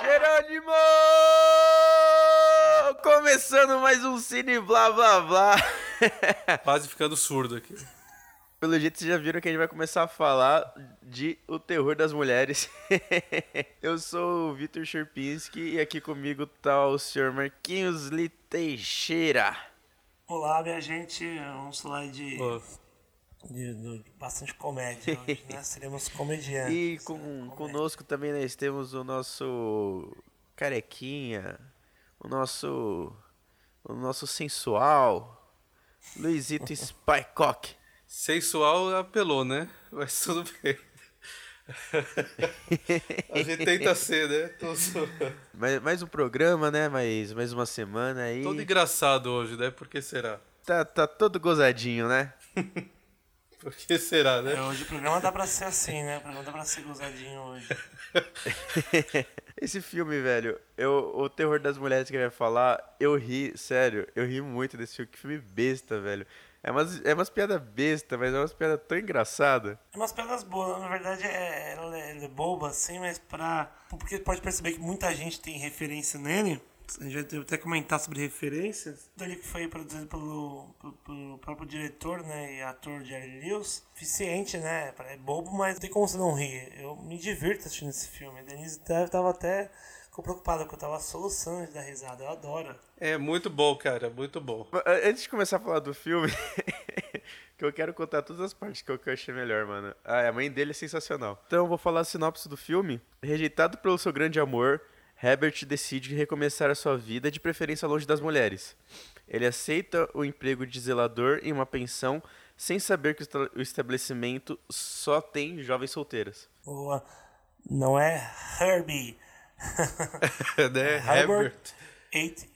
Jerônimo! Começando mais um Cine Blá Blá Blá. Quase ficando surdo aqui. Pelo jeito vocês já viram que a gente vai começar a falar de O Terror das Mulheres. Eu sou o Vitor Sherpinski e aqui comigo tá o senhor Marquinhos Lee Teixeira. Olá, minha gente. Vamos falar de, Pô, de, de bastante comédia hoje, né? Seremos comediantes. E com, conosco também nós temos o nosso carequinha, o nosso o nosso sensual, Luizito Spycock. sensual apelou, né? Mas tudo bem. A gente tenta ser, né? Tô Mais, mais um programa, né? Mais, mais uma semana aí. Todo engraçado hoje, né? Por que será? Tá, tá todo gozadinho, né? Por que será, É, né? hoje o programa dá pra ser assim, né? O programa dá pra ser gozadinho hoje. Esse filme, velho, eu, o terror das mulheres que ele vai falar, eu ri, sério, eu ri muito desse filme. Que filme besta, velho. É umas, é umas piadas besta, mas é umas piadas tão engraçadas. É umas pedras boas, na verdade é, ela é, ela é boba assim, mas pra. Porque pode perceber que muita gente tem referência nele. A gente vai até comentar sobre referências. Ele que foi produzido pelo, pelo, pelo próprio diretor, né? E ator Jerry Lewis. Eficiente, né? É bobo, mas não tem como você não rir. Eu me divirto assistindo esse filme. A Denise tava tava até. Ficou preocupada porque eu tava soluçando dar risada. Eu adoro. É muito bom, cara. Muito bom. Antes de começar a falar do filme, que eu quero contar todas as partes que eu, que eu achei melhor, mano. Ah, a mãe dele é sensacional. Então eu vou falar a sinopse do filme. Rejeitado pelo seu grande amor, Herbert decide recomeçar a sua vida, de preferência longe das mulheres. Ele aceita o emprego de zelador em uma pensão, sem saber que o esta- o estabelecimento só tem jovens solteiras. Boa. Não é Herbie. né? Herbert Herbert. Eight.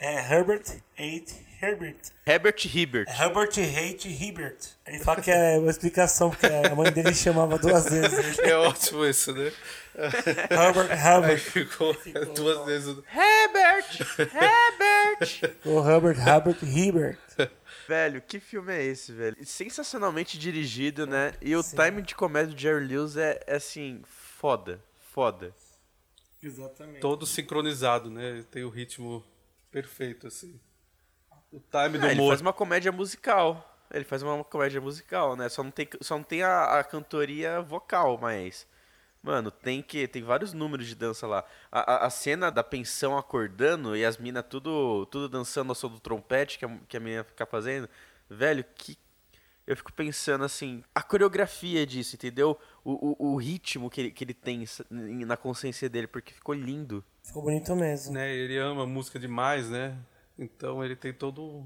É Herbert Eight Herbert. Herbert Hibbert. Herbert Hate Hibbert. Ele fala que é uma explicação, porque a mãe dele chamava duas vezes. É ótimo isso, né? Herbert Herbert. ficou duas vezes. Herbert! Herbert! O Herbert Herbert Hibbert. Velho, que filme é esse, velho? Sensacionalmente dirigido, né? E o time de comédia do Jerry Lewis é, é, assim, foda. Foda. Exatamente. Todo sincronizado, né? Tem o ritmo perfeito, assim. O time do ele humor. faz uma comédia musical. Ele faz uma comédia musical, né? Só não tem, só não tem a, a cantoria vocal, mas. Mano, tem que. Tem vários números de dança lá. A, a, a cena da pensão acordando e as minas tudo, tudo dançando ao som do trompete que a, que a menina fica fazendo. Velho, que. Eu fico pensando assim, a coreografia disso, entendeu? O, o, o ritmo que ele, que ele tem na consciência dele, porque ficou lindo. Ficou bonito mesmo. né? Ele ama música demais, né? Então ele tem todo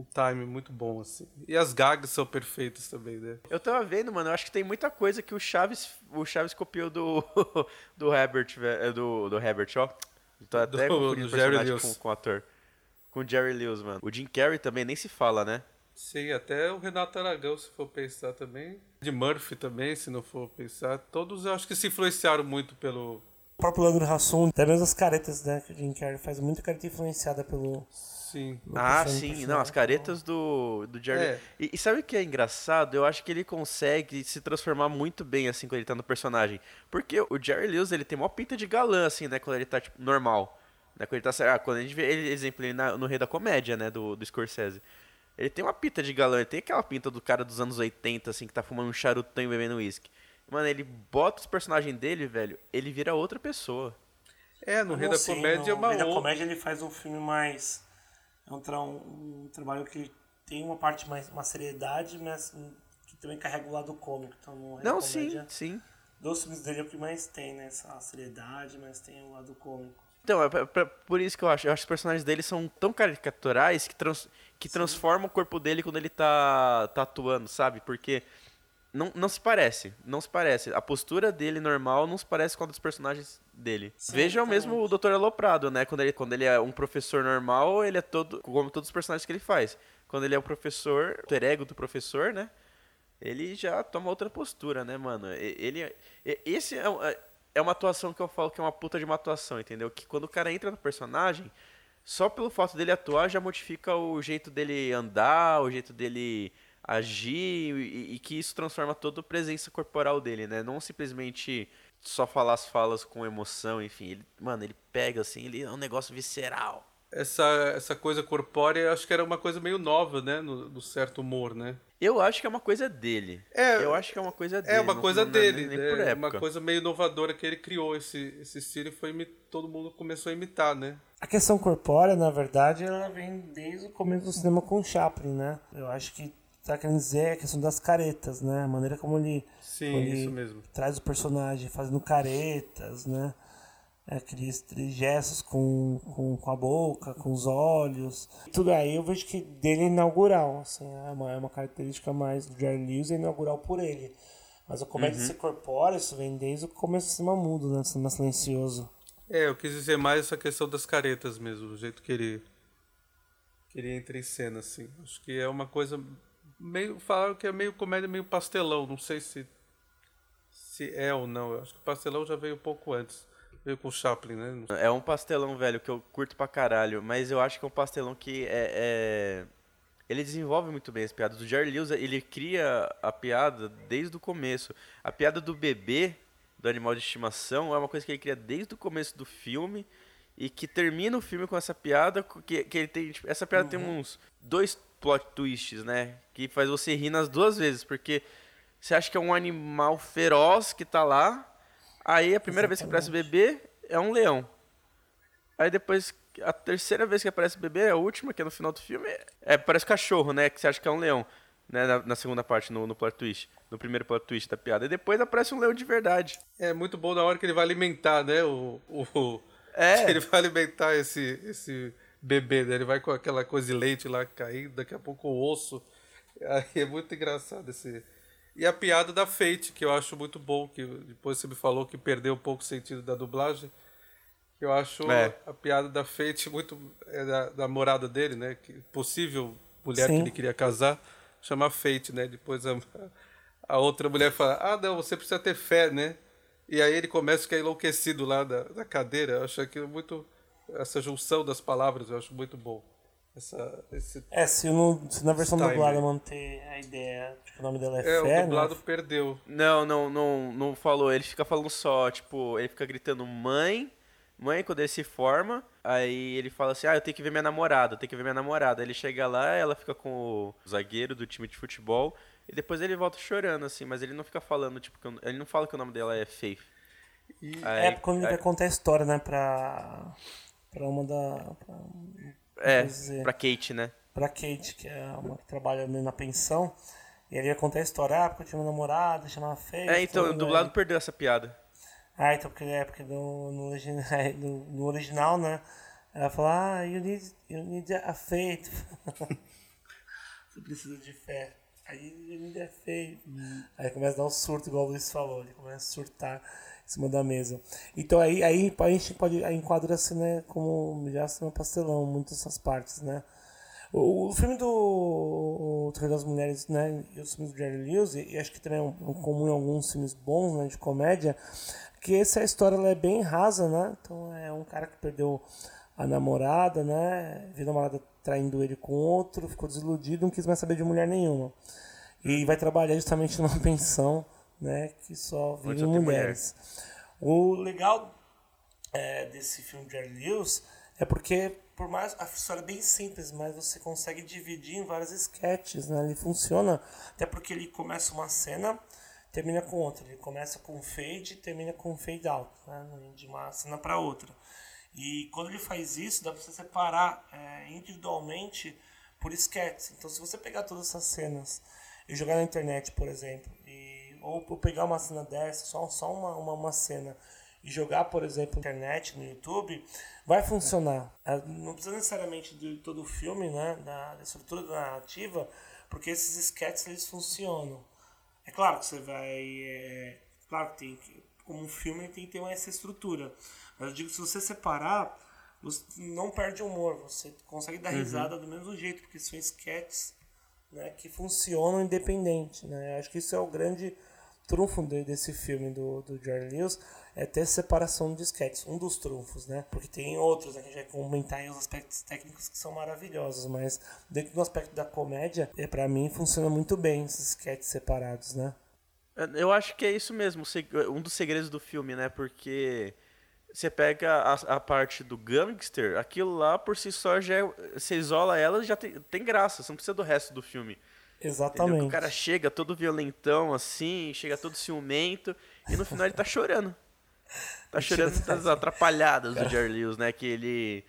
um, time muito bom, assim. E as gags são perfeitas também, né? Eu tava vendo, mano, eu acho que tem muita coisa que o Chaves, o Chaves copiou do do Herbert, ve- do, do Herbert, ó. Tô até Do- do o Jerry personagem Lewis. com, com o ator. Com o Jerry Lewis, mano. O Jim Carrey também nem se fala, né? Sim, até o Renato Aragão, se for pensar também. De Murphy também, se não for pensar. Todos eu acho que se influenciaram muito pelo. O próprio Lagro Hassum, até mesmo as caretas, né? Que o Jim Carrey faz muita careta influenciada pelo. Sim. Ah, sim, não, as caretas do, do Jerry. É. E, e sabe o que é engraçado? Eu acho que ele consegue se transformar muito bem, assim, quando ele tá no personagem. Porque o Jerry Lewis, ele tem uma pinta de galã, assim, né, quando ele tá, tipo, normal. Né, quando ele tá, ah, quando a gente vê ele, exemplo, ele na- no Rei da Comédia, né, do, do Scorsese. Ele tem uma pinta de galã, ele tem aquela pinta do cara dos anos 80, assim, que tá fumando um charutão e bebendo uísque. Mano, ele bota os personagens dele, velho, ele vira outra pessoa. É, no Eu Rei não da Comédia é no uma Rei da outra. Comédia ele faz um filme mais. É um, tra- um, trabalho que tem uma parte mais. uma seriedade, mas que também carrega o lado cômico. Então Rei da Não, sim, sim. Dos filmes dele é o que mais tem, né? Essa seriedade, mas tem o lado cômico. Então, é pra- pra- por isso que eu acho. Eu acho que os personagens dele são tão caricaturais que, trans, que transformam o corpo dele quando ele tá, tá atuando, sabe? Porque não, não se parece. Não se parece. A postura dele normal não se parece com a dos personagens dele. Sim, Veja o exatamente. mesmo o Dr. Aloprado, né? Quando ele, quando ele é um professor normal, ele é todo. como todos os personagens que ele faz. Quando ele é o professor, o ego do professor, né? Ele já toma outra postura, né, mano? Ele. Esse é, um- é- é uma atuação que eu falo que é uma puta de uma atuação, entendeu? Que quando o cara entra no personagem, só pelo fato dele atuar já modifica o jeito dele andar, o jeito dele agir e, e, que isso transforma toda a presença corporal dele, né? Não simplesmente só falar as falas com emoção, enfim. Ele, mano, ele pega assim, ele é um negócio visceral. Essa, essa coisa corpórea, acho que era uma coisa meio nova, né? No, no certo humor, né? Eu acho que é uma coisa dele. É, eu acho que é uma coisa dele. É uma não, coisa não, dele. Nem, nem é, uma coisa meio inovadora que ele criou esse, esse estilo e foi todo mundo começou a imitar, né? A questão corpórea, na verdade, ela vem desde o começo do cinema com Chaplin, né? Eu acho que tá querendo dizer a questão das caretas, né? A maneira como ele, Sim, como ele traz o personagem fazendo caretas, né? É, aqueles, gestos com, com, com a boca, com os olhos. Tudo aí eu vejo que dele é inaugural, assim, é uma, é uma característica mais do Jerry Lewis, é inaugural por ele. Mas o comédia uhum. se corpórea, isso vem desde o começo do cinema mudo, né? Do cinema silencioso. É, eu quis dizer mais essa questão das caretas mesmo, o jeito que ele, que ele entra em cena, assim. Acho que é uma coisa meio. Falaram que é meio comédia, meio pastelão, não sei se, se é ou não. Eu acho que o pastelão já veio um pouco antes. Veio com o Chaplin, né? É um pastelão, velho, que eu curto pra caralho. Mas eu acho que é um pastelão que é, é... Ele desenvolve muito bem as piadas. O Jerry Lewis, ele cria a piada desde o começo. A piada do bebê, do animal de estimação, é uma coisa que ele cria desde o começo do filme. E que termina o filme com essa piada. Que, que ele tem. Tipo, essa piada uhum. tem uns dois plot twists, né? Que faz você rir nas duas vezes. Porque você acha que é um animal feroz que tá lá. Aí a primeira Exatamente. vez que aparece o bebê é um leão. Aí depois, a terceira vez que aparece o bebê, é a última, que é no final do filme, é, parece cachorro, né? Que você acha que é um leão. Né, na, na, segunda parte, no, no plot twist. No primeiro plot twist da piada. E depois aparece um leão de verdade. É muito bom na hora que ele vai alimentar, né? O, o, é. Ele vai alimentar esse, esse bebê, né? Ele vai com aquela coisa de leite lá caindo, daqui a pouco o osso. É muito engraçado esse, e a piada da Fate, que eu acho muito bom, que depois você me falou que perdeu um pouco o sentido da dublagem. Eu acho é. a piada da Fate muito. É da, da morada dele, né? Que possível mulher Sim. que ele queria casar, chama Fate, né? Depois a, a outra mulher fala: Ah, não, você precisa ter fé, né? E aí ele começa a ficar enlouquecido lá da, da cadeira. Eu acho aquilo muito. Essa junção das palavras eu acho muito bom. Essa, esse é, se, no, se na versão dublada manter a ideia de que o nome dela é, é Fé, o dublado né? perdeu. Não, não, não, não falou. Ele fica falando só, tipo, ele fica gritando mãe, mãe quando ele se forma. Aí ele fala assim, ah, eu tenho que ver minha namorada, eu tenho que ver minha namorada. Aí ele chega lá, ela fica com o zagueiro do time de futebol. E depois ele volta chorando, assim, mas ele não fica falando, tipo, ele não fala que o nome dela é Faith. E... Aí, é quando ele aí... vai contar a história, né, pra, pra uma da... Pra é, pra Kate, né? Pra Kate, que é uma que trabalha na pensão. E ele ia contar a história, ah, porque eu tinha uma namorada, chamava Feia. É, então, o dublado perdeu essa piada. Ah, então, porque, é, porque no, no, original, no, no original, né? Ela fala, ah, you need, you need a faith. Você precisa de fé. Aí you need a faith. Aí começa a dar um surto, igual o Luiz falou. Ele começa a surtar cima da mesa. Então aí, aí a gente pode enquadrar assim, né, como já assim, um pastelão, muitas essas partes, né. O, o filme do o das Mulheres, né, e os filmes do Jerry Lewis, e, e acho que também é um, um comum em alguns filmes bons, né, de comédia, que essa história ela é bem rasa, né, então é um cara que perdeu a namorada, né, viu a namorada traindo ele com outro, ficou desiludido, não quis mais saber de mulher nenhuma. E vai trabalhar justamente numa pensão né, que só vivem mulheres. Mulher. O legal é, desse filme de Jerry Lewis é porque, por mais a história é bem simples, mas você consegue dividir em várias sketches, né? Ele funciona até porque ele começa uma cena, termina com outra. Ele começa com fade, termina com fade out, né? De uma cena para outra. E quando ele faz isso, dá para você separar é, individualmente por sketches. Então, se você pegar todas essas cenas e jogar na internet, por exemplo, ou, pegar uma cena dessa, só, só uma, uma, uma cena, e jogar, por exemplo, na internet, no YouTube, vai funcionar. É, não precisa necessariamente de todo o filme, né, da, da estrutura da narrativa, porque esses sketches eles funcionam. É claro que você vai. É, claro que tem como um filme tem que ter essa estrutura. Mas eu digo que se você separar, você não perde humor, você consegue dar uhum. risada do mesmo jeito, porque são sketches né, que funcionam independente. Né? Acho que isso é o grande trunfo desse filme do, do Jerry Lewis é ter separação de sketches, um dos trunfos, né? Porque tem outros, né, a gente vai comentar aí os aspectos técnicos que são maravilhosos, mas dentro do aspecto da comédia, é, para mim funciona muito bem esses sketches separados, né? É, eu acho que é isso mesmo, um dos segredos do filme, né? Porque você pega a, a, parte do gangster, aquilo lá por si só já é, você isola ela já tem, tem graça, você não precisa do resto do filme. Exatamente. O cara chega todo violentão assim, chega todo ciumento e no final ele tá chorando. Tá chorando das atrapalhadas do Jerry Lewis, né? Que ele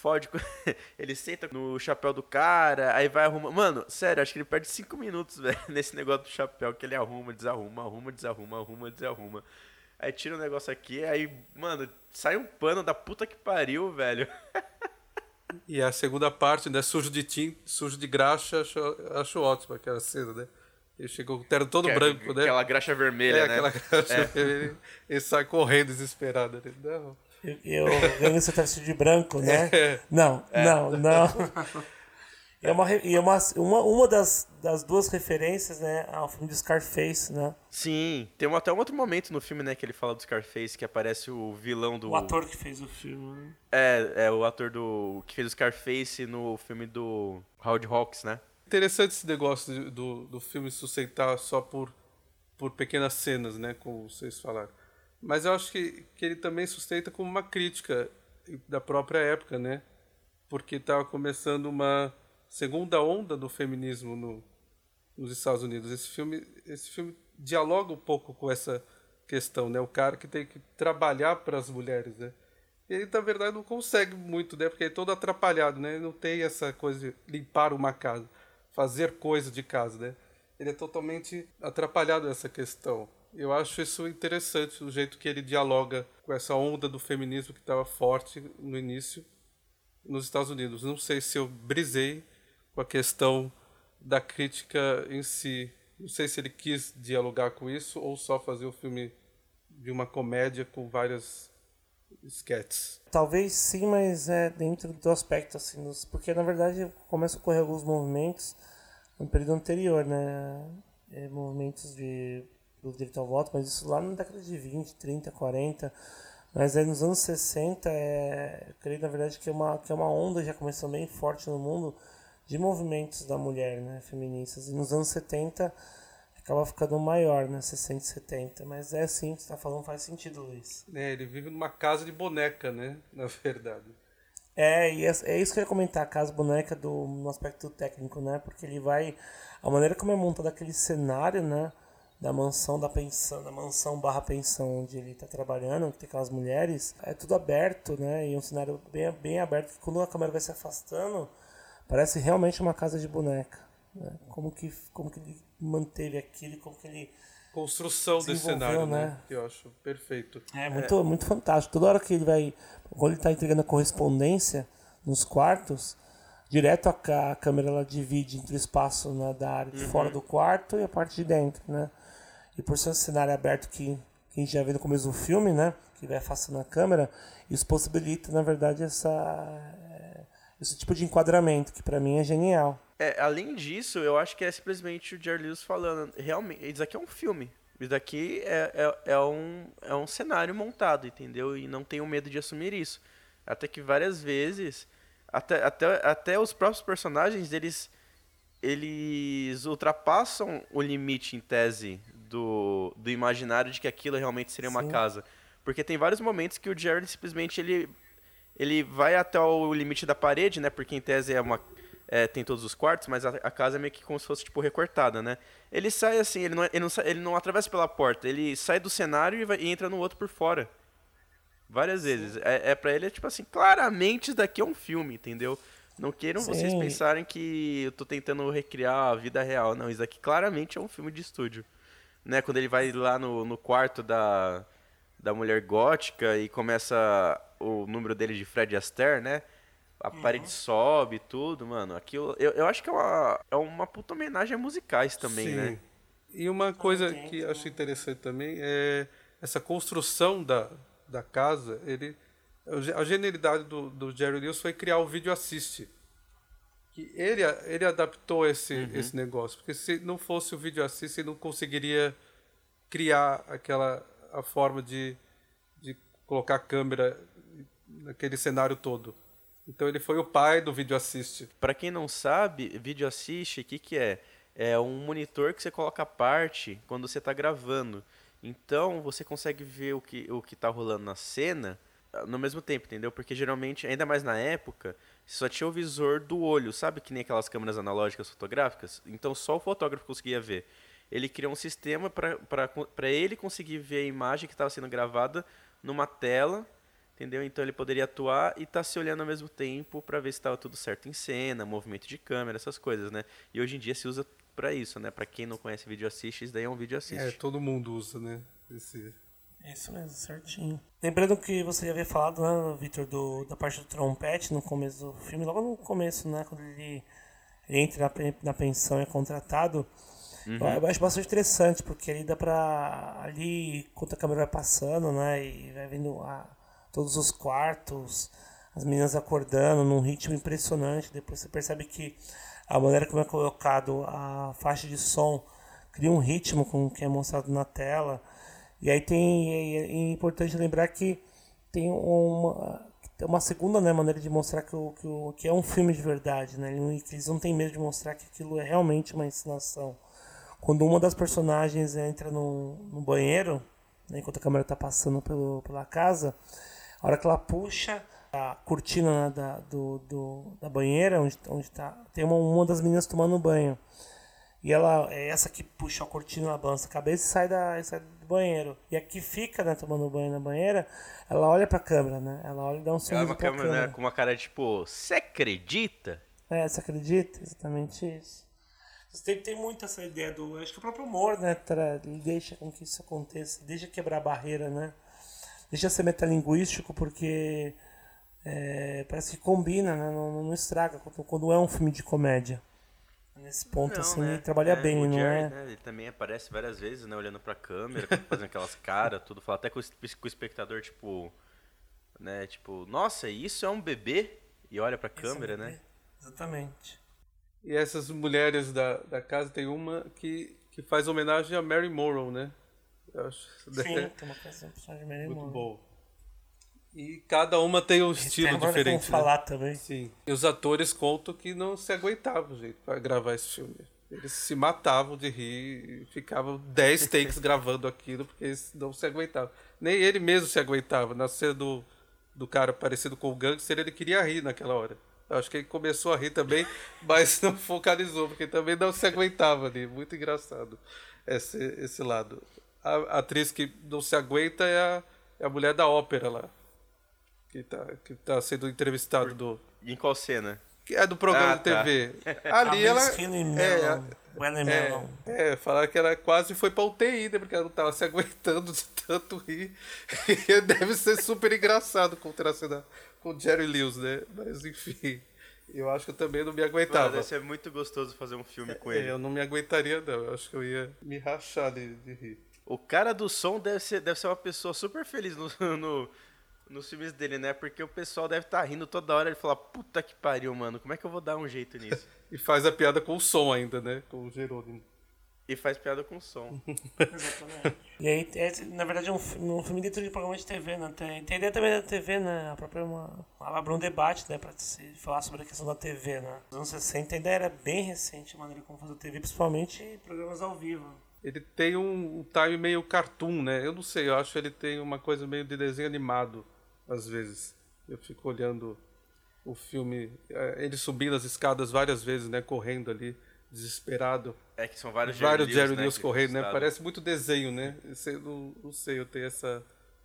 fode. ele senta no chapéu do cara, aí vai arrumar. Mano, sério, acho que ele perde 5 minutos, velho, nesse negócio do chapéu que ele arruma, desarruma, arruma, desarruma, arruma, desarruma. Aí tira o um negócio aqui, aí, mano, sai um pano da puta que pariu, velho. E a segunda parte, né? Sujo de tinta, sujo de graxa, acho, acho ótimo aquela cena, né? Ele chegou com o terno todo que, é branco, né? Aquela graxa vermelha, é, né? aquela graxa é. vermelha. Ele sai correndo desesperado. Né? Não. Eu, eu, você tá vestido de branco, né? É. Não, é. não, não. E é uma, e é uma, uma, uma das, das duas referências, né, ao filme de Scarface, né? Sim, tem um, até um outro momento no filme, né, que ele fala do Scarface, que aparece o vilão do... O ator que fez o filme, né? É, é o ator do que fez o Scarface no filme do Howard Hawks, né? Interessante esse negócio do, do filme sustentar só por, por pequenas cenas, né, como vocês falaram. Mas eu acho que, que ele também sustenta como uma crítica da própria época, né? Porque estava começando uma segunda onda do feminismo no, nos Estados Unidos. Esse filme, esse filme dialoga um pouco com essa questão, né? O cara que tem que trabalhar para as mulheres, né? Ele, na verdade, não consegue muito, né? Porque ele é todo atrapalhado, né? Ele não tem essa coisa de limpar uma casa, fazer coisa de casa, né? Ele é totalmente atrapalhado nessa questão. Eu acho isso interessante, o jeito que ele dialoga com essa onda do feminismo que estava forte no início nos Estados Unidos. Não sei se eu brisei com a questão da crítica em si. Não sei se ele quis dialogar com isso ou só fazer o filme de uma comédia com várias sketches. Talvez sim, mas é dentro do aspecto assim, porque na verdade começa a ocorrer alguns movimentos no período anterior, né? É, movimentos de do direito ao voto, mas isso lá na década de 20, 30, 40. Mas aí nos anos 60, é, eu creio na verdade que é, uma, que é uma onda já começou bem forte no mundo de movimentos da mulher, né, feministas. E nos anos 70 acaba ficando maior, né, 60 e 70. Mas é assim, que você está falando faz sentido, Luiz. É, ele vive numa casa de boneca, né, na verdade. É, e é, é isso que eu ia comentar, a casa boneca do, no aspecto técnico, né, porque ele vai... A maneira como é montado aquele cenário, né, da mansão da pensão, da mansão barra pensão onde ele está trabalhando, que tem aquelas mulheres, é tudo aberto, né? E um cenário bem, bem aberto que quando a câmera vai se afastando, Parece realmente uma casa de boneca. Né? Como, que, como que ele manteve aquilo, como que ele. Construção desse cenário, né? né? Que eu acho perfeito. É muito, é. muito fantástico. Toda hora que ele vai. Quando ele está entregando a correspondência nos quartos, direto a, a câmera ela divide entre o espaço né, da área de uhum. fora do quarto e a parte de dentro, né? E por ser um cenário aberto que, que a gente já vê no começo do filme, né? Que vai afastando a câmera, isso possibilita, na verdade, essa esse tipo de enquadramento, que para mim é genial. É, além disso, eu acho que é simplesmente o Jerry Lewis falando, realmente, isso aqui é um filme. Isso daqui é, é, é, um, é um cenário montado, entendeu? E não tenho medo de assumir isso. Até que várias vezes, até, até, até os próprios personagens, eles, eles ultrapassam o limite, em tese, do, do imaginário de que aquilo realmente seria uma Sim. casa. Porque tem vários momentos que o Jerry simplesmente ele ele vai até o limite da parede, né? Porque em tese é uma é, tem todos os quartos, mas a, a, casa é meio que como se fosse tipo recortada, né? Ele sai assim, ele não, ele não, ele não atravessa pela porta, ele sai do cenário e, vai, e entra no outro por fora. Várias vezes. É, é para ele é tipo assim, claramente isso daqui é um filme, entendeu? Não queiram Sim. vocês pensarem que eu tô tentando recriar a vida real. Não, isso aqui claramente é um filme de estúdio. Né? Quando ele vai lá no, no quarto da, da mulher gótica e começa o número dele de Fred Astaire, né? A uhum. parede sobe tudo, mano. Aquilo, eu, eu acho que é uma, é uma puta homenagem a musicais também, Sim. né? E uma coisa que acho interessante também é essa construção da, da casa. Ele, a genialidade do, do Jerry Lewis foi criar o vídeo assiste. Que ele, ele adaptou esse, uhum. esse negócio. Porque se não fosse o vídeo assiste, ele não conseguiria criar aquela a forma de, de colocar a câmera naquele cenário todo. Então ele foi o pai do vídeo assist. Para quem não sabe, vídeo assist, o que, que é? É um monitor que você coloca a parte quando você está gravando. Então você consegue ver o que o que está rolando na cena ah, no mesmo tempo, entendeu? Porque geralmente, ainda mais na época, só tinha o visor do olho, sabe que nem aquelas câmeras analógicas fotográficas? Então só o fotógrafo conseguia ver. Ele criou um sistema para ele conseguir ver a imagem que estava sendo gravada numa tela, entendeu? Então ele poderia atuar e estar tá se olhando ao mesmo tempo para ver se estava tudo certo em cena, movimento de câmera, essas coisas, né? E hoje em dia se usa para isso, né? Para quem não conhece vídeo assist, isso daí é um vídeo assist. É, todo mundo usa, né? Esse isso mesmo, certinho. Lembrando que você já havia falado, né, Victor, do, da parte do trompete no começo do filme, logo no começo, né, quando ele, ele entra na, na pensão e é contratado. Uhum. Eu acho bastante interessante, porque ali dá pra. Ali, enquanto a câmera vai passando, né, e vai vendo a, todos os quartos, as meninas acordando num ritmo impressionante. Depois você percebe que a maneira como é colocado a faixa de som cria um ritmo com o que é mostrado na tela. E aí tem. É, é importante lembrar que tem uma, uma segunda né, maneira de mostrar que, o, que, o, que é um filme de verdade, né? Eles não têm medo de mostrar que aquilo é realmente uma encenação. Quando uma das personagens entra no, no banheiro, né, enquanto a câmera está passando pelo, pela casa, a hora que ela puxa a cortina né, da, do, do, da banheira, onde, onde tá, tem uma, uma das meninas tomando banho. E ela é essa que puxa a cortina, ela balança a cabeça e sai, da, sai do banheiro. E a que fica, né, tomando banho na banheira, ela olha pra câmera, né? Ela olha e dá um sorriso ela é pra câmera. Né, com uma cara tipo, você acredita? É, você acredita? Exatamente isso. Tem, tem muito essa ideia do. Acho que o próprio humor, né? Tra, deixa com que isso aconteça, deixa quebrar a barreira, né? Deixa ser metalinguístico, porque é, parece que combina, né? Não, não estraga quando, quando é um filme de comédia nesse ponto, não, assim, né? ele trabalha é, bem, não Jerry, é? Né? Ele também aparece várias vezes, né? Olhando pra câmera, fazendo aquelas caras, tudo. Fala até com o, com o espectador, tipo... Né? Tipo, nossa, isso é um bebê? E olha pra câmera, é um né? Exatamente. E essas mulheres da, da casa, tem uma que, que faz homenagem a Mary Morrow, né? Eu acho Sim, tem uma canção de Mary Muito Morrow. bom. E cada uma tem um estilo diferente. Né? falar também. Sim. E os atores contam que não se aguentavam, gente, para gravar esse filme. Eles se matavam de rir e ficavam 10 takes gravando aquilo porque eles não se aguentavam. Nem ele mesmo se aguentava. Na cena do, do cara parecido com o gangster, ele queria rir naquela hora. Eu acho que ele começou a rir também, mas não focalizou, porque também não se aguentava ali. Muito engraçado esse, esse lado. A, a atriz que não se aguenta é a, é a mulher da ópera lá que tá, que tá sendo entrevistado do. Em qual cena? Que é do programa ah, de TV. Tá. Ali ela. É, é, é, falaram que ela quase foi pra UTI, né? Porque ela não tava se aguentando de tanto rir. E deve ser super engraçado contracenar com o Jerry Lewis, né? Mas enfim. Eu acho que eu também não me aguentava. Mano, deve ser muito gostoso fazer um filme com ele. É, eu não me aguentaria, não. Eu acho que eu ia me rachar de, de rir. O cara do som deve ser, deve ser uma pessoa super feliz no, no, nos filmes dele, né? Porque o pessoal deve estar tá rindo toda hora e falar, puta que pariu, mano, como é que eu vou dar um jeito nisso? e faz a piada com o som ainda, né? Com o Jerônimo. E faz piada com o som. Exatamente. E aí, é, na verdade, é um, um filme dentro de programa de TV, né? Tem, tem ideia também da TV, né? A própria uma, abriu um debate, né? Pra se falar sobre a questão da TV, né? Nos anos 60 a ideia era bem recente, a maneira como fazer TV, principalmente programas ao vivo. Ele tem um, um time meio cartoon, né? Eu não sei, eu acho que ele tem uma coisa meio de desenho animado às vezes. Eu fico olhando o filme, é, ele subindo as escadas várias vezes, né, correndo ali, desesperado. É que são vários Vários Jerry Lewis né, correndo, né? Parece muito desenho, né? Eu não, não sei, eu tenho essa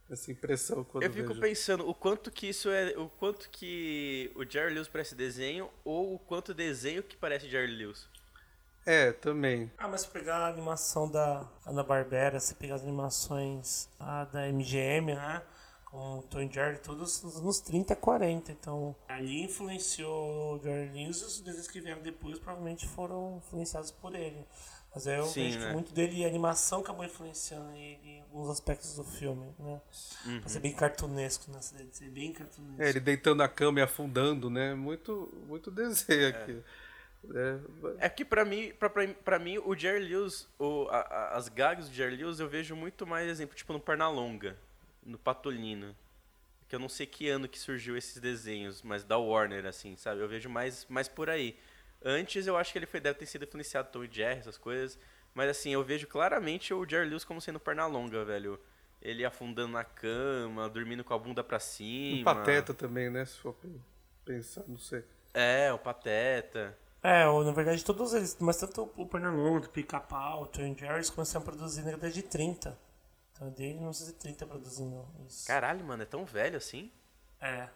essa impressão quando eu fico vejo. pensando o quanto que isso é o quanto que o Jerry Lewis parece desenho ou o quanto desenho que parece Jerry Lewis é também ah mas se pegar a animação da Ana Barbera se pegar as animações ah, da MGM né o Tom Jerry todos nos 30, 40. Então, ali influenciou o Jerry Lewis e os desenhos que vieram depois provavelmente foram influenciados por ele. Mas eu Sim, vejo né? que muito dele, a animação acabou influenciando ele em alguns aspectos do filme, né? Uhum. Pra ser bem cartunesco, né? Ser bem cartunesco. É, ele deitando na cama e afundando, né? Muito, muito desenho é. aqui. É, É que pra mim, pra, pra, pra mim o Jerry Lewis, o, a- a- as gags do Jerry Lewis eu vejo muito mais exemplo, tipo no Pernalonga, no Patolino. Que eu não sei que ano que surgiu esses desenhos, mas da Warner, assim, sabe? Eu vejo mais, mais por aí. Antes eu acho que ele foi, deve ter sido influenciado Tom e Jerry, essas coisas. Mas assim, eu vejo claramente o Jerry Lewis como sendo Pernalonga, velho. Ele afundando na cama, dormindo com a bunda pra cima. um pateta também, né? Se for pensar, não sei. É, o Pateta. É, ou, na verdade todos eles, mas tanto o Pernalonga, o Pica-Pau, o Tom Jerry, eles começaram a produzir na década de 30. Então desde 1930 produzindo isso. Caralho, mano, é tão velho assim? É.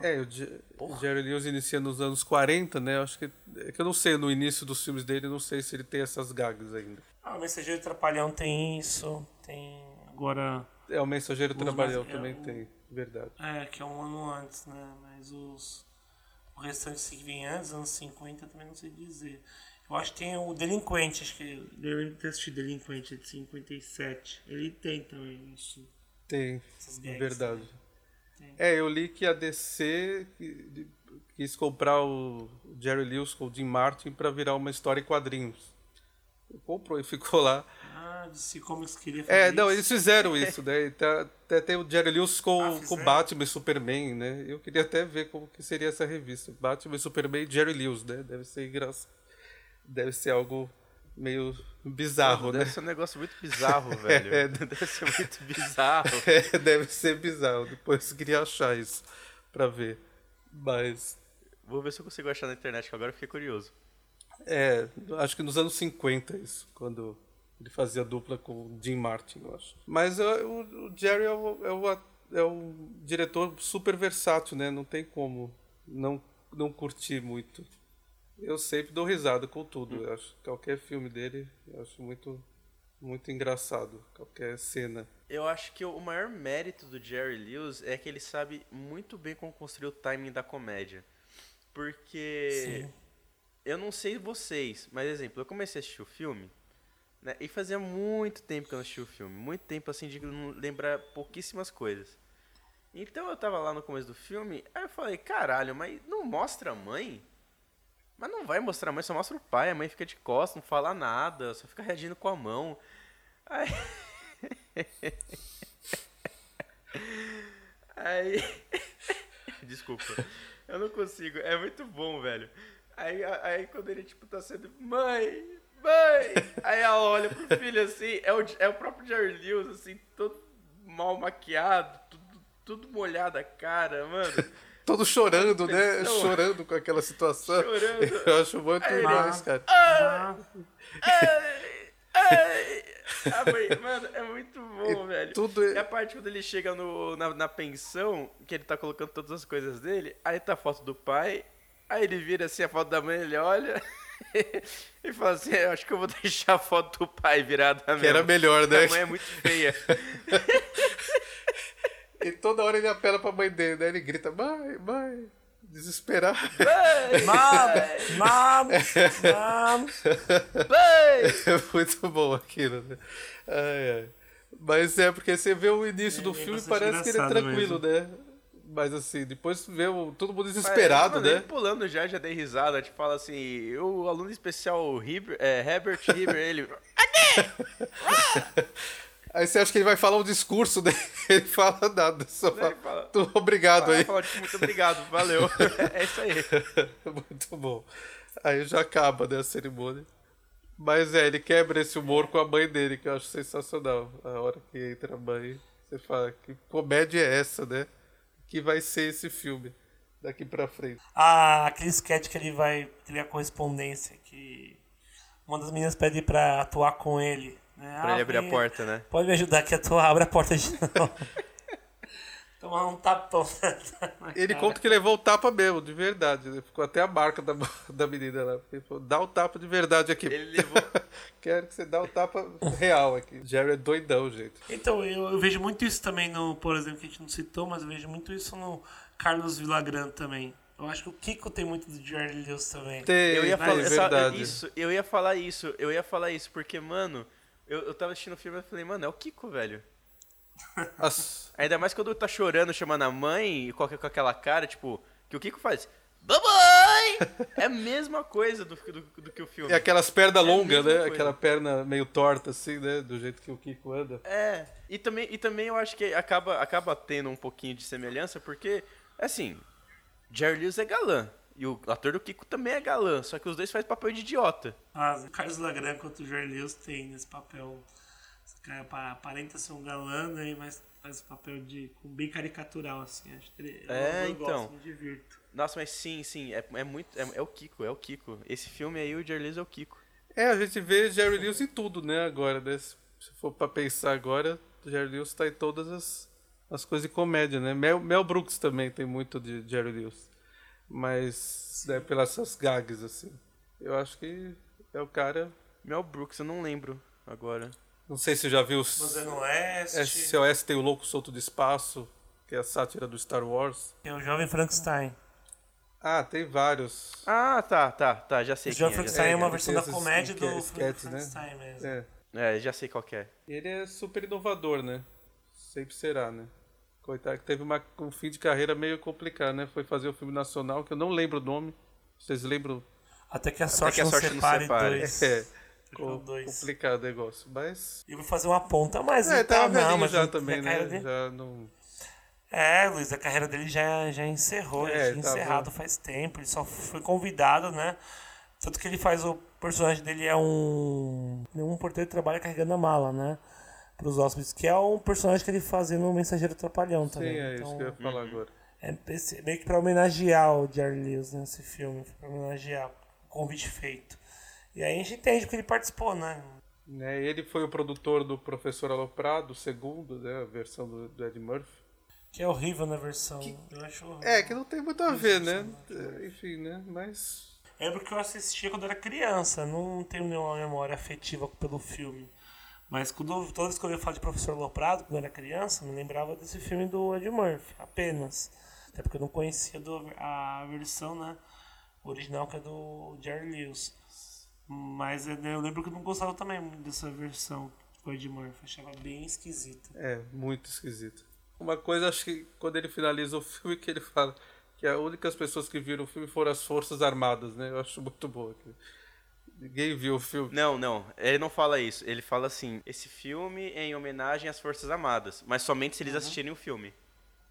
É, o, Je- o Jerry Lewis inicia nos anos 40, né? Acho que. É que eu não sei, no início dos filmes dele, eu não sei se ele tem essas gags ainda. Ah, o Mensageiro Trapalhão tem isso, tem agora... É, o Mensageiro Os é, também o- tem, verdade. É, que é um ano antes, né? Mas os. O restante que vem antes, anos 50, também não sei dizer. Eu acho que tem o Delinquente, acho que. Eu lembro de ter assistido Delinquente de 57. Ele tem também isso. Tem, Essas gags, verdade. Tem. É, eu li que a DC quis comprar o Jerry Lewis com o Jim Martin pra virar uma história em quadrinhos. Comprou e ficou lá. Ah, DC Comics queria fazer É, não, isso. eles fizeram isso, né? E tá- Até tem o Jerry Lewis com, Ah, com? Batman e Superman, né? Eu queria até ver como que seria essa revista. Batman e Superman e Jerry Lewis, né? Deve ser engraçado. Deve ser algo meio bizarro, né? Deve ser um negócio muito bizarro, velho. É. Deve ser muito bizarro. É, deve ser bizarro. Depois eu queria achar isso pra ver. Mas, Vou ver se eu consigo achar na internet, que agora eu fiquei curioso. é, acho que nos anos 50 isso, quando ele fazia dupla com o Jim Martin, eu acho. Mas é, o, o Jerry é, o, é, o, é um diretor super versátil, né? Não tem como não, não curtir muito. Eu sempre dou risada com tudo. Eu acho qualquer filme dele, eu acho muito, muito engraçado. Qualquer cena. Eu acho que o maior mérito do Jerry Lewis é que ele sabe muito bem como construir o timing da comédia. Porque Sim. eu não sei vocês, mas exemplo, eu comecei a assistir o filme, né? E fazia muito tempo que eu não assisti o filme, muito tempo assim de não lembrar pouquíssimas coisas. Então eu tava lá no começo do filme, aí eu falei, caralho, mas não mostra a mãe? Mas não vai mostrar a mãe, só mostra o pai, a mãe fica de costas, não fala nada, só fica reagindo com a mão. Aí. Aí. Desculpa. Eu não consigo. É muito bom, velho. Aí, aí quando ele, tipo, tá sendo. Mãe! Mãe! Aí ela olha pro filho assim. É o, é o próprio Jerry Lewis, assim, todo mal maquiado, tudo, tudo molhado a cara, mano. Todo chorando, né? Chorando com aquela situação. Chorando. Eu acho muito Aí, demais, cara. Ah, Ai, ai. A mãe, mano, é muito bom, velho. tudo é- E a parte quando ele chega no, na, na pensão, que ele tá colocando todas as coisas dele, aí tá a foto do pai, aí ele vira assim a foto da mãe, ele olha e fala assim, eu acho que eu vou deixar a foto do pai virada mesmo. Que era melhor, né? A mãe é muito feia. E toda hora ele apela pra mãe dele, né? Ele grita, mãe, mãe, desesperado. Mam! Mam! Mãe! É muito bom aquilo, né? Ai, ai. Mas é porque você vê o início É, do é filme bastante parece que ele é tranquilo, né? Mas assim, depois vê o, todo mundo desesperado, Mano, ele né? pulando já, já dei risada, tipo, fala assim, o aluno especial o Hiber, é, Herbert Hiber, ele... Aí você acha que ele vai falar um discurso, né? Ele fala nada, só fala, fala- "Tô obrigado aí. Aí fala, tipo, muito obrigado, valeu. É isso aí. Muito bom. Aí já acaba, né, a cerimônia. Mas é, ele quebra esse humor com a mãe dele, que eu acho sensacional. A hora que entra a mãe, você fala, que comédia é essa, né? Que vai ser esse filme daqui pra frente. Ah, aquele sketch que ele vai ter a correspondência que uma das meninas pede pra atuar com ele. Né? Pra ele abrir a porta, né? Pode me ajudar aqui a atuar, abre a porta de novo. Tomar um tapão. Ele cara. conta que levou o tapa mesmo, de verdade. né? Ficou até a marca da, da menina lá. Ele falou, dá o tapa de verdade aqui. Ele levou... Quero que você dá o tapa real aqui. Jerry é doidão, gente. Então, eu, eu vejo muito isso também no, por exemplo, que a gente não citou, mas eu vejo muito isso no Carlos Villagrán também. Eu acho que o Kiko tem muito do Jerry Lewis também. Tem, Eu ia falar verdade. isso, eu ia falar isso, eu ia falar isso, porque, mano, eu, eu tava assistindo o filme e falei, mano, é o Kiko, velho. Ainda mais quando tá chorando, chamando a mãe, e com, com aquela cara, tipo, que o Kiko faz? Mamãe! É a mesma coisa do, do, do que o filme. E aquelas pernas É longas, né? coisa. Aquela perna meio torta, assim, né? Do jeito que o Kiko anda. É, e também, e também eu acho que acaba, acaba tendo um pouquinho de semelhança, porque, assim, Jerry Lewis é galã. E o ator do Kiko também é galã, só que os dois fazem papel de idiota. Ah, o Carlos Lagran quanto o Jorge Lewis tem nesse papel. Esse cara pa- aparenta ser um galã, né? Mas faz papel de. bem caricatural, assim. Acho que ele, eu- É, eu, então. gosto, me divirto. Nossa, mas sim, sim, é, é muito. É, é o Kiko, é o Kiko. Esse filme aí, o Jerry Lewis é o Kiko. É, a gente vê Jerry Lewis em tudo, né? Agora, né? Se se for pra pensar agora, Jerry Lewis tá em todas as, as coisas de comédia, né? Mel, Mel Brooks também tem muito de Jerry Lewis. Mas, né, pelas essas gags, assim. Eu acho que é o cara. Mel Brooks, eu não lembro agora. Não sei se já viu os. Mas é no Oeste. SOS tem o Louco Solto do Espaço, que é a sátira do Star Wars. É o Jovem Frankenstein. Ah, tem vários. Ah, tá, tá, tá, já sei O Jovem é. Frankenstein é, é, uma versão tem da comédia do né? Frankenstein mesmo. É. é, já sei qual que é. Ele é super inovador, né? Sempre será, né? Coitado que teve uma, um fim de carreira meio complicado, né? Foi fazer o filme nacional, que eu não lembro o nome. Vocês lembram? Até que a sorte, que a sorte não separe separe. dois. É. Ficou Co- dois. complicado o negócio. Mas. E eu vou fazer uma ponta, mas É, tá, velhinho não, mas já também, né? dele- Já não. É, Luiz, a carreira dele já, já encerrou, É, já tinha tá encerrado bom. faz tempo, ele só foi convidado, né? Tanto que ele faz o personagem dele é um. Um porteiro trabalha carregando a mala, né? Para os hóspedes, que é um personagem que ele fazia no Mensageiro Trapalhão Sim, também. é isso então, que eu ia falar agora. é meio que pra homenagear o Jerry Lewis nesse filme, pra homenagear o convite feito. E aí a gente entende que ele participou, né? Né, Ele foi o produtor do Professor Aloprado, o segundo, né? A versão do, do Ed Murphy. Que é horrível na versão. Eu acho horrível. É, que não tem muito a ver, né? É, Enfim, né? Mas. Eu lembro que eu assistia quando era criança, não tenho nenhuma memória afetiva pelo filme. Mas quando, toda vez que eu ia falar de Professor Loprado, quando eu era criança, me lembrava desse filme do Ed Murphy, apenas. Até porque eu não conhecia do- a versão né, original, que é do Jerry Lewis. Mas eu lembro que eu não gostava também dessa versão do Ed Murphy, achava bem esquisita. É, muito esquisito. Uma coisa, acho que quando ele finaliza o filme, que ele fala que as únicas pessoas que viram o filme foram as Forças Armadas, né? Eu acho muito bom aquilo. Ninguém viu o filme. Não, não, ele não fala isso. Ele fala assim: esse filme é em homenagem às Forças Armadas, mas somente se eles assistirem o filme.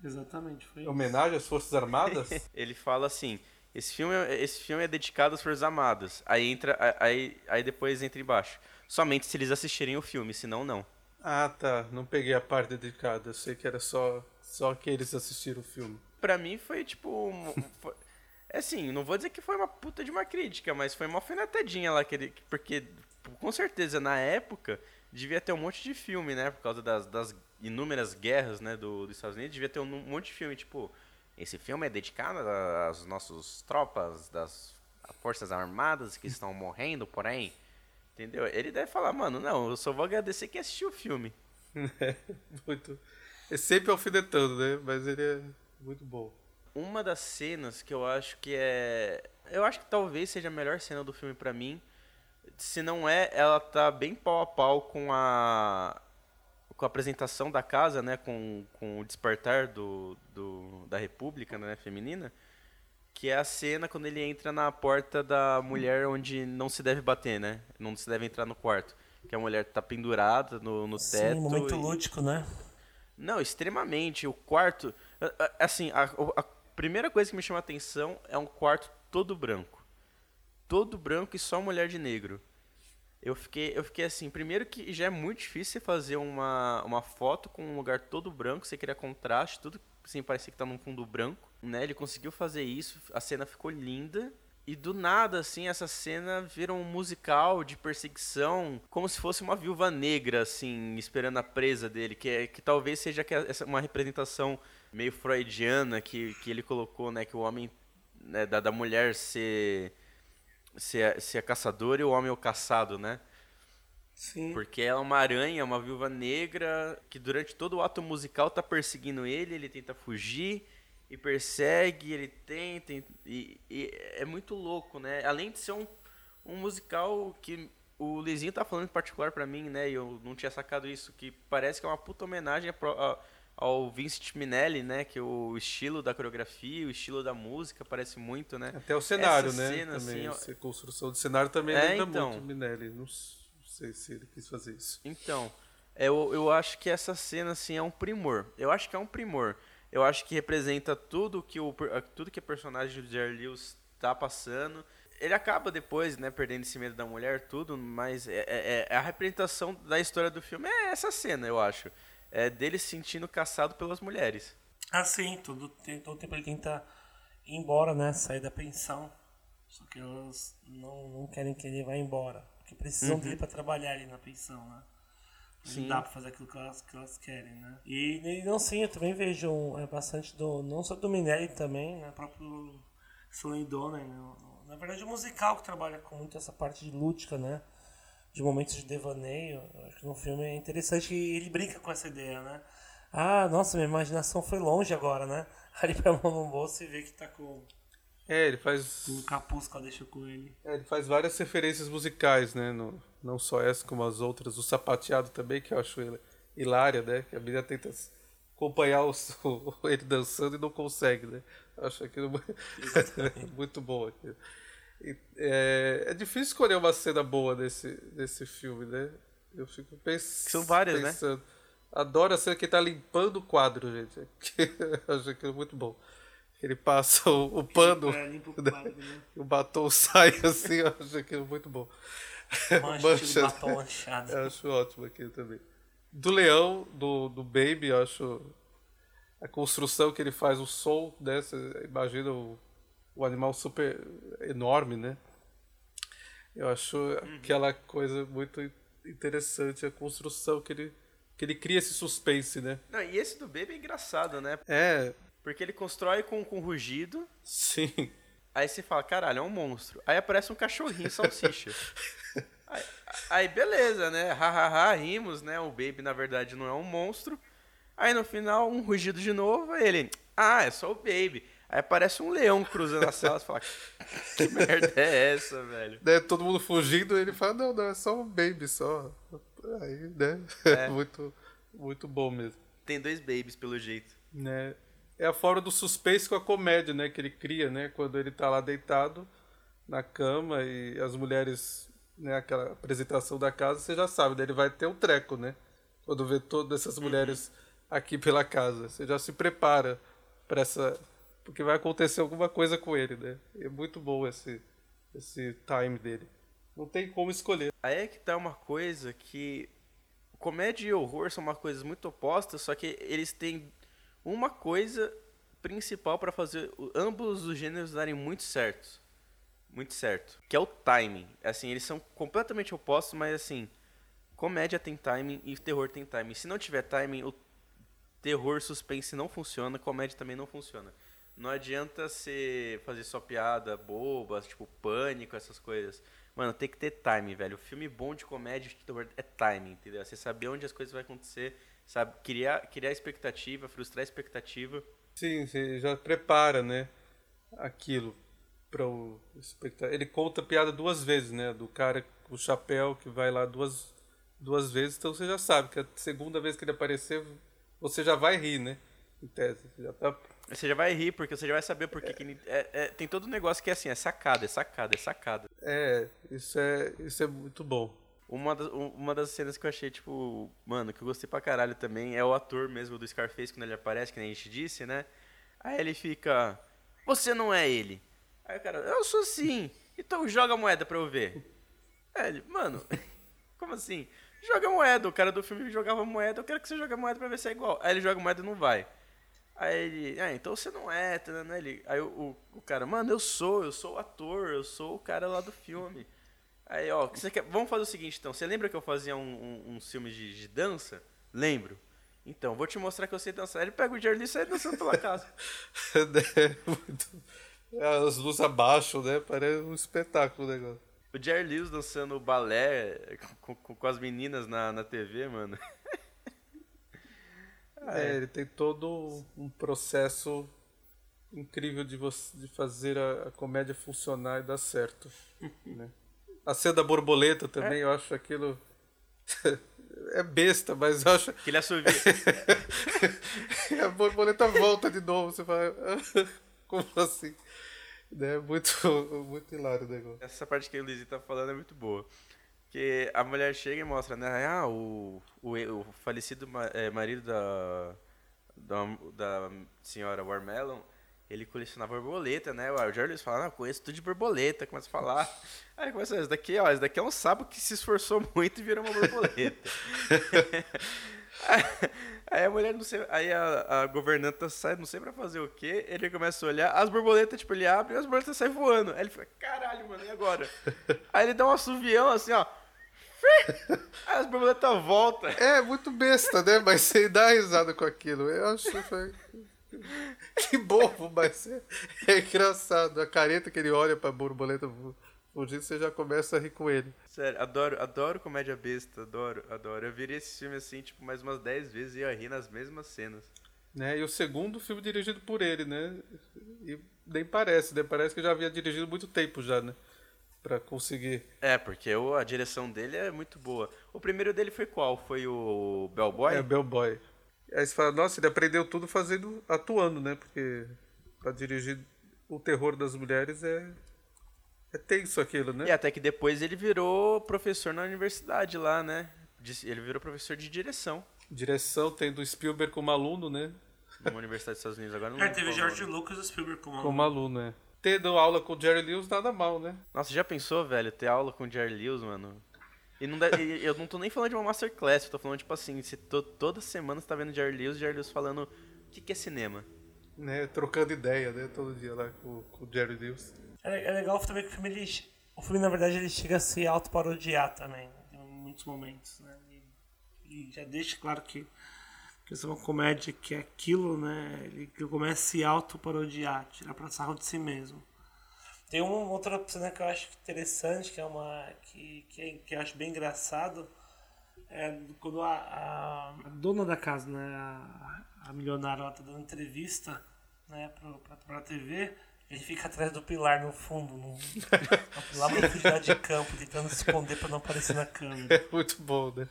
Exatamente, foi isso. Homenagem às Forças Armadas? Ele fala assim: esse filme, é- esse filme é dedicado às Forças Armadas. Aí entra, aí, aí depois entra embaixo. Somente se eles assistirem o filme, senão não. ah, tá. Não peguei a parte dedicada. Eu sei que era só, só que eles assistiram o filme. Pra mim foi tipo. assim, não vou dizer que foi uma puta de uma crítica, mas foi uma alfinetadinha lá. Que ele, porque, com certeza, na época, devia ter um monte de filme, né? Por causa das, das inúmeras guerras, né, do, dos Estados Unidos, devia ter um monte de filme, tipo. Esse filme é dedicado às nossas tropas das Forças Armadas que estão morrendo, porém. Entendeu? Ele deve falar, mano, não, eu só vou agradecer quem assistiu o filme. É, muito. É sempre alfinetando, né? Mas ele é muito bom. Uma das cenas que eu acho que é. Eu acho que talvez seja a melhor cena do filme pra mim. Se não é, ela tá bem pau a pau com a. Com a apresentação da casa, né? Com, com o despertar do, do, da República, né? Feminina. Que é a cena quando ele entra na porta da mulher onde não se deve bater, né? Não se deve entrar no quarto. Que a mulher tá pendurada no, no teto. Sim, momento e- lúdico, né? não, extremamente. O quarto. Assim, a, a primeira coisa que me chama a atenção é um quarto todo branco. Todo branco e só mulher de negro. Eu fiquei, eu fiquei assim, primeiro que já é muito difícil fazer uma, uma foto com um lugar todo branco, você queria contraste, tudo assim, parecia que tá num fundo branco, né? Ele conseguiu fazer isso, a cena ficou linda. E do nada, assim, essa cena vira um musical de perseguição, como se fosse uma viúva negra, assim, esperando a presa dele, que, é, que talvez seja essa, uma representação meio freudiana que, que ele colocou, né? Que o homem, né, da, da mulher ser, ser, ser a caçadora e o homem é o caçado, né? Sim. Porque ela é uma aranha, uma viúva negra, que durante todo o ato musical tá perseguindo ele, ele tenta fugir e persegue, ele tenta. E, e é muito louco, né? Além de ser um, um musical que o Lizinho tá falando em particular pra mim, né? E eu não tinha sacado isso, que parece que é uma puta homenagem a, a- ao Vincent Minelli, né? Que o estilo da coreografia, o estilo da música parece muito, né? Até o cenário, Essa né? cena, também, assim, ó- a construção de cenário também É, lembra então. muito Minelli. Não sei se ele quis fazer isso. Então, eu, eu acho que essa cena, assim, é um primor. Eu acho que é um primor. Eu acho que representa tudo que o tudo que o personagem do Jerry Lewis tá passando. Ele acaba depois, né, perdendo esse medo da mulher, tudo, mas é, é- é a representação da história do filme é essa cena, eu acho. É dele se sentindo caçado pelas mulheres. Ah, sim, todo, todo tempo ele tenta ir embora, né? Sair da pensão. Só que elas não, não querem que ele vá embora. Porque precisam dele pra trabalhar ali na pensão, né? Sim. Não dá pra fazer aquilo que elas, que elas querem, né? E, e não sim, eu também vejo um, é, bastante do. Não só do Minelli também, né? O próprio Sully Donen, né? Na verdade, o musical que trabalha com muito essa parte de lúdica, né? De momentos de devaneio. Acho que no filme é interessante que ele brinca com essa ideia, né? Ah, nossa, minha imaginação foi longe agora, né? Aí ele põe a mão no bolso e vê que tá com É, ele faz, um capuz que ela deixou com ele. é, ele faz várias referências musicais, né? No- não só essa, como as outras. O sapateado também, que eu acho hilária, né? Que a menina tenta acompanhar o, o- ele dançando e não consegue, né? Eu acho aquilo mu- muito bom. aquilo. É, é difícil escolher uma cena boa desse, desse filme, né? Eu fico pens São várias, né? pensando. Adoro a cena que ele tá limpando o quadro, gente. Eu acho aquilo muito bom. Ele passa o, o pano, É, limpa o quadro, né? e o batom sai assim, eu acho aquilo muito bom. Mancha de batom manchado. Eu acho ótimo aquilo também. Do leão, do, do Baby, eu acho a construção que ele faz, o som, né? Você imagina o, o animal super enorme, né? Eu acho aquela coisa muito interessante, a construção que ele, que ele cria esse suspense, né? Não, e esse do Baby é engraçado, né? É, Porque ele constrói com, com rugido, sim. Aí você fala, caralho, é um monstro. Aí aparece um cachorrinho salsicha. aí, aí beleza, né? Hahaha, rimos, né? O Baby, na verdade, não é um monstro. Aí no final, um rugido de novo, ele, ah, é só o Baby. Aí aparece um leão cruzando a sala, você fala, que merda é essa, velho? Né, todo mundo fugindo, ele fala, não, não, é só um baby só. Aí, né? É. muito, muito bom mesmo. Tem dois babies, pelo jeito. né? É a forma do suspense com a comédia, né? Que ele cria, né? Quando ele tá lá deitado na cama e as mulheres, né? Aquela apresentação da casa, você já sabe, né? Ele vai ter um treco, né? Quando vê todas essas mulheres aqui pela casa. Você já se prepara para essa... Porque vai acontecer alguma coisa com ele, né? É muito bom esse, esse time dele. Não tem como escolher. Aí é que tá uma coisa que comédia e horror são uma coisas muito opostas, só que eles têm uma coisa principal pra fazer ambos os gêneros darem muito certos. Muito certo. Que é o timing. Assim, eles são completamente opostos, mas assim, comédia tem timing e terror tem timing. Se não tiver timing, o terror suspense não funciona, comédia também não funciona. Não adianta você fazer só piada boba, tipo pânico, essas coisas. Mano, tem que ter timing, velho. O filme bom de comédia é timing, entendeu? Você saber onde as coisas vão acontecer, sabe? Criar, criar expectativa, frustrar a expectativa. Sim, você já prepara, né? Aquilo para o espectador. Ele conta a piada duas vezes, né? Do cara com o chapéu que vai lá duas, duas vezes, então você já sabe que a segunda vez que ele aparecer, você já vai rir, né? Em tese. Você já tá. Você já vai rir, porque você já vai saber porque que ele- é- é- tem todo um negócio que é assim, é sacada, é sacada, é sacada. É, isso é, isso é muito bom. Uma das, um- uma das cenas que eu achei, tipo, mano, que eu gostei pra caralho também é o ator mesmo do Scarface, quando ele aparece, que nem a gente disse, né? Aí ele fica, você não é ele. Aí o cara, eu sou sim. Então joga a moeda pra eu ver. Aí ele, mano, como assim? Joga a moeda. O cara do filme jogava moeda, eu quero que você jogue a moeda pra ver se é igual. Aí ele joga moeda e não vai. Aí ele, ah, então você não é, tá, né? Ele, aí o, o, o cara, mano, eu sou, eu sou o ator, eu sou o cara lá do filme. Aí, ó, que você quer, vamos fazer o seguinte, então. Você lembra que eu fazia um, um, um filme de, de dança? Lembro. Então, vou te mostrar que eu sei dançar. Ele pega o Jerry e sai dançando pela casa. É As luzes abaixo, né? Parece um espetáculo o negócio. O Jerry Lewis dançando balé com, com, com as meninas na, na TV, mano. É, ele tem todo um processo incrível de, você, de fazer a, a comédia funcionar e dar certo. né? A cena da borboleta também, eu acho aquilo. é besta, mas eu acho. Que ele assovia. a borboleta volta de novo. Você fala, como assim? É muito, muito hilário o negócio. Essa parte que o Lizzie tá falando é muito boa. Que a mulher chega e mostra, né? Ah, o, o, o falecido é, marido da, da, da senhora Warmelon, ele colecionava borboleta, né? O Jerry Lewis fala, ah, conheço tudo de borboleta, começa a falar. Aí começa, esse daqui, ó, esse daqui é um sapo que se esforçou muito e virou uma borboleta. Aí a mulher não sei. Aí a, a governanta sai, não sei pra fazer o quê. Ele começa a olhar, as borboletas, tipo, ele abre e as borboletas saem voando. Aí ele fica, caralho, mano, e agora? Aí ele dá um assovião assim, ó. Aí as borboletas voltam. É, muito besta, né? Mas você dá risada com aquilo. Eu acho que foi. Que bobo, mas é, é engraçado. A careta que ele olha pra borboleta fugindo, você já começa a rir com ele. Sério, adoro, adoro comédia besta, adoro, adoro. Eu viria esse filme assim, tipo, mais umas 10 vezes e ia rir nas mesmas cenas. Né? E o segundo filme dirigido por ele, né? E nem parece, né? Parece que já havia dirigido muito tempo já, né? Pra conseguir. É, porque o, a direção dele é muito boa. O primeiro dele foi qual? Foi o Bellboy? É, Bellboy. Aí você fala, nossa, ele aprendeu tudo fazendo, atuando, né? Porque pra dirigir o terror das mulheres é é tenso aquilo, né? E até que depois ele virou professor na universidade lá, né? Ele virou professor de direção. Direção, tendo Spielberg como aluno, né? Numa universidade dos Estados Unidos agora não É, teve George Lucas e Spielberg como aluno. Como aluno, é. Tendo aula com o Jerry Lewis, nada mal, né? Nossa, já pensou, velho, ter aula com o Jerry Lewis, mano? E, não deve, eu não tô nem falando de uma masterclass, eu tô falando, tipo assim, se to, toda semana você tá vendo Jerry Lewis, Jerry Lewis falando o que, que é cinema. Né, trocando ideia, né, todo dia lá com, com o Jerry Lewis. É, é legal também que o filme, ele, o filme, na verdade, ele chega a se auto-parodiar também, em muitos momentos, né? E, e já deixa claro que, que isso é uma comédia que é aquilo, né? Ele começa a se auto-parodiar, tirar pra sarro de si mesmo. Tem uma outra cena que eu acho interessante, que é uma. que, que, que eu acho bem engraçado. É quando a, a, a dona da casa, né? A, a milionária, ela tá dando entrevista né, pro, pra, pra TV. Ele fica atrás do pilar no fundo, no, lá na profundidade de campo, tentando se esconder para não aparecer na câmera. É muito bom, né?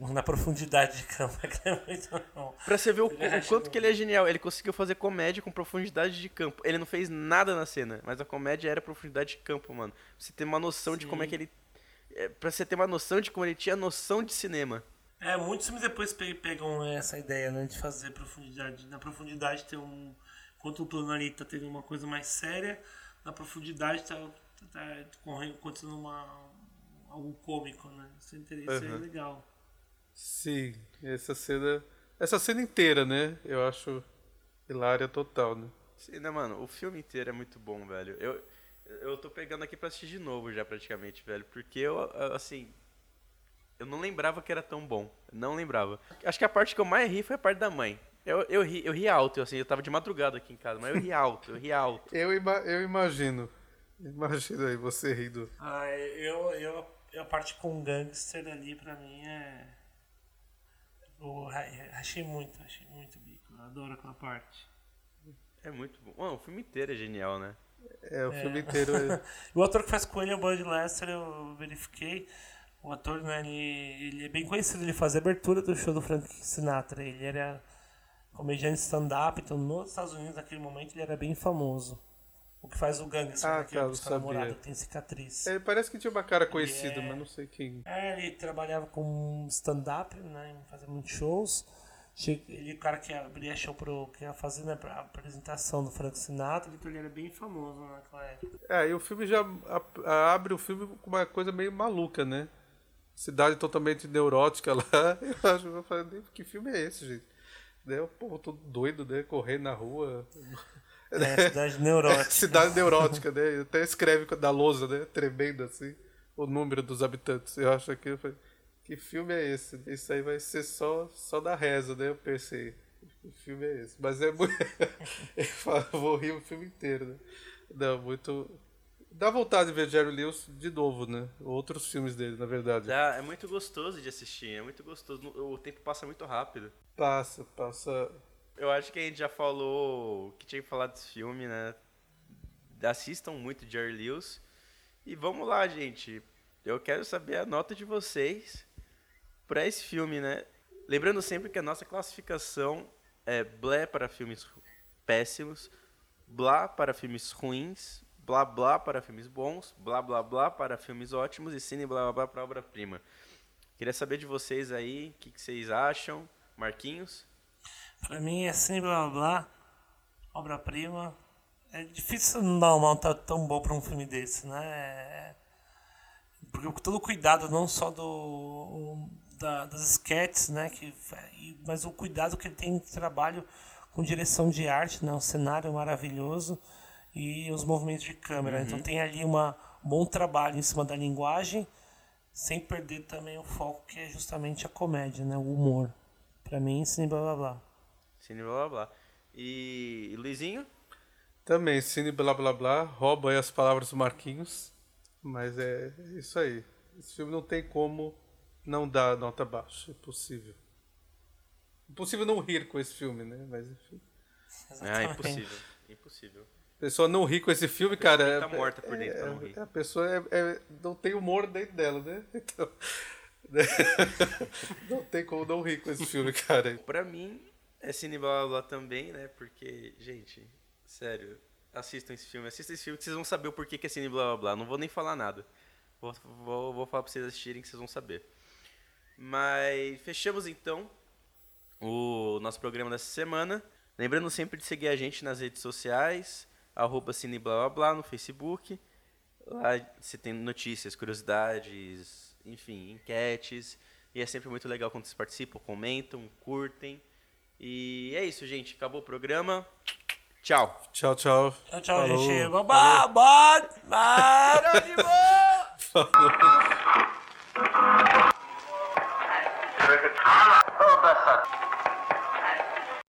Na profundidade de campo, é muito bom. Pra você ver o, o quanto que ele é genial. Ele conseguiu fazer comédia com profundidade de campo. Ele não fez nada na cena, mas a comédia era profundidade de campo, mano. Pra você ter uma noção Sim. de como é que ele. É, pra você ter uma noção de como ele tinha noção de cinema. É, muitos filmes depois pegam essa ideia, né, de fazer profundidade. Na profundidade ter um Enquanto o plano ali tá tendo uma coisa mais séria, na profundidade tá, tá, tá acontecendo uma, algo cômico, né? Isso, é, isso uhum. é legal. Sim, essa cena. Essa cena inteira, né? Eu acho hilária total, né? Sim, né, mano? O filme inteiro é muito bom, velho. Eu, eu tô pegando aqui pra assistir de novo já, praticamente, velho. Porque eu, assim. Eu não lembrava que era tão bom. Não lembrava. Acho que a parte que eu mais ri foi a parte da mãe. Eu, eu, ri, eu ri alto, assim, eu tava de madrugada aqui em casa, mas eu ri alto, eu ri alto. eu, ima eu imagino. Imagina aí você rindo. Ah, eu, eu, a parte com gangster ali pra mim é. Eu achei muito, achei muito bico. Eu adoro aquela parte. É muito bom. O filme inteiro é genial, né? É, o é. filme inteiro é. o ator que faz com ele é o Bud Lester, eu verifiquei. O ator, né, ele, ele é bem conhecido, ele faz a abertura do show do Frank Sinatra. Ele era comediante stand-up, então nos Estados Unidos naquele momento ele era bem famoso. O que faz o gangster, ah, que namorado, tem cicatriz. É, parece que tinha uma cara conhecida, é... mas não sei quem. É, ele trabalhava com stand-up, né? Fazia muitos shows. Ele, o cara que abria show pro, que ia fazer né, pra apresentação do Frank Sinatra, então ele era bem famoso naquela época. É, e o filme já abre o filme com uma coisa meio maluca, né? Cidade totalmente neurótica lá. Eu acho, eu falei, que filme é esse, gente? Né? O povo todo doido, né? Correndo na rua. É, cidade neurótica. cidade neurótica, né? Até escreve da lousa, né? Tremendo assim, o número dos habitantes. Eu acho que que filme é esse? Isso aí vai ser só, só da reza, né? Eu pensei. Que filme é esse? Mas é muito. eu vou rir o filme inteiro, né? Não, muito. Dá vontade de ver Jerry Lewis de novo, né? Outros filmes dele, na verdade. Dá, é muito gostoso de assistir, é muito gostoso. O tempo passa muito rápido. Passa, passa. Eu acho que a gente já falou que tinha que falar desse filme, né? Assistam muito Jerry Lewis. E vamos lá, gente. Eu quero saber a nota de vocês para esse filme, né? Lembrando sempre que a nossa classificação é blé para filmes péssimos, blá para filmes ruins, blá blá para filmes bons, blá blá blá para filmes ótimos e cine blá blá blá para obra-prima. Queria saber de vocês aí, o que, que vocês acham? Marquinhos? Pra mim é cine blá blá blá, obra-prima. É difícil não dar uma nota tão boa pra um filme desse, né? É- Porque todo o cuidado, não só do da- das sketches, né? Que, mas o cuidado que ele tem de trabalho com direção de arte, né? Um cenário maravilhoso e os movimentos de câmera. Então tem ali uma, um bom trabalho em cima da linguagem, sem perder também o foco que é justamente a comédia, né? O humor. Pra mim, sim, blá blá blá. Cine blá blá blá. E, e Luizinho? Também, cine blá blá blá, rouba aí as palavras do Marquinhos. Mas é isso aí. Esse filme não tem como não dar nota baixa. É possível. Impossível não rir com esse filme, né? Mas enfim. Ah, Exatamente. impossível. Impossível. Pessoa não rir com esse filme, cara. tá é- morta por dentro é- não rir. A pessoa é- é- não tem humor dentro dela, né? Então. né? não tem como não rir com esse filme, cara. Pra mim, é Cine Blá Blá Blá também, né? Porque, gente, sério, assistam esse filme. Assistam esse filme que vocês vão saber o porquê que é Cine Blá Blá Blá. Não vou nem falar nada. Vou, vou, vou falar pra vocês assistirem que vocês vão saber. Mas fechamos então o nosso programa dessa semana. Lembrando sempre de seguir a gente nas redes sociais, arroba Cine Blá Blá Blá no Facebook. Lá você tem notícias, curiosidades, enfim, enquetes. E é sempre muito legal quando vocês participam, comentam, curtem. E é isso, gente. Acabou o programa. Tchau. Tchau, tchau. Tchau, tchau, Falou. gente. Babá, babá, babá. Oba,